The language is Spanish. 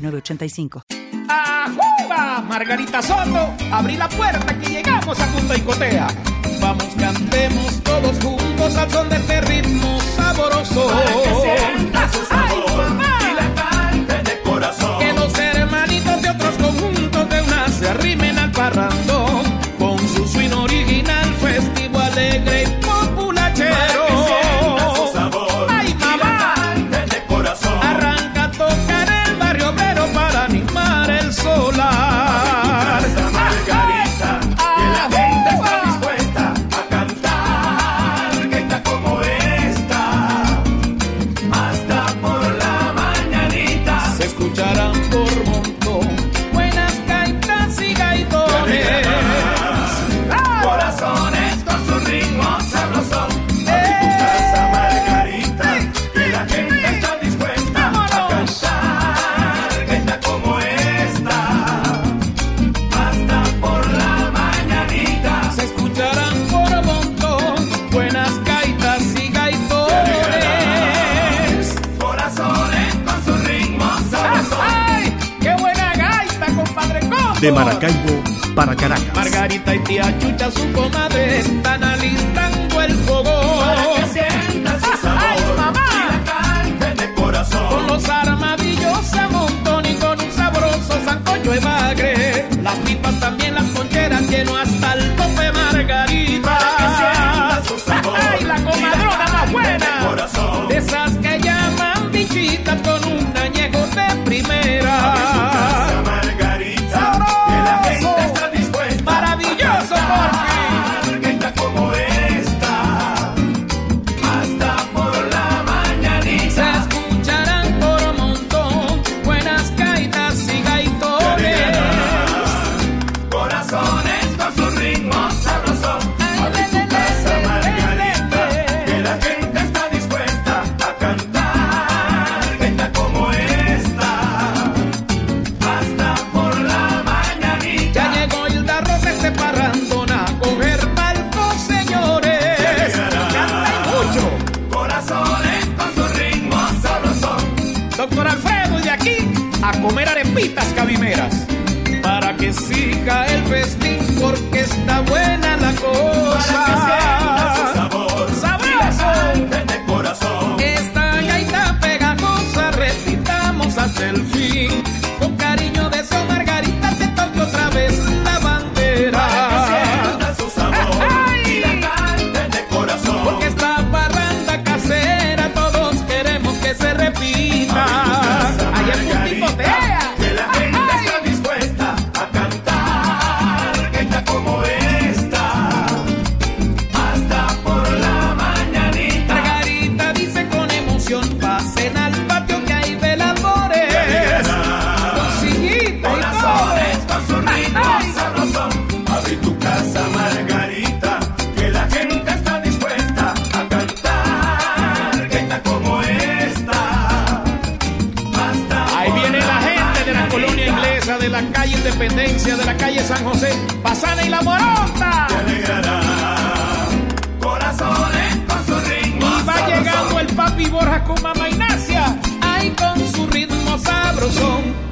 985. ¡Ajuba! Margarita Soto, abrí la puerta que llegamos a Punta Icotea. Vamos, cantemos todos juntos al son de este ritmo saboroso. Para que sienta su sabor y la cante de corazón. Que los hermanitos de otros conjuntos de una se arrimen al parrandón De Maracaibo para Caracas. Margarita y tía Chucha, su comadre, están alistando Doctor Alfredo, y de aquí a comer arepitas cabimeras. Para que siga el festín, porque está buena la Para que su cosa. sabor ¡Sabroso! de corazón. Esta gaita pegajosa repitamos hasta el fin. Con cariño de su Margarita te toque otra vez la calle Independencia, de la calle San José, Pasana y La Morota. Te alegrará. Corazones con su ritmo Y va sabrosón. llegando el papi Borja con mamá Ignacia, ahí con su ritmo sabrosón.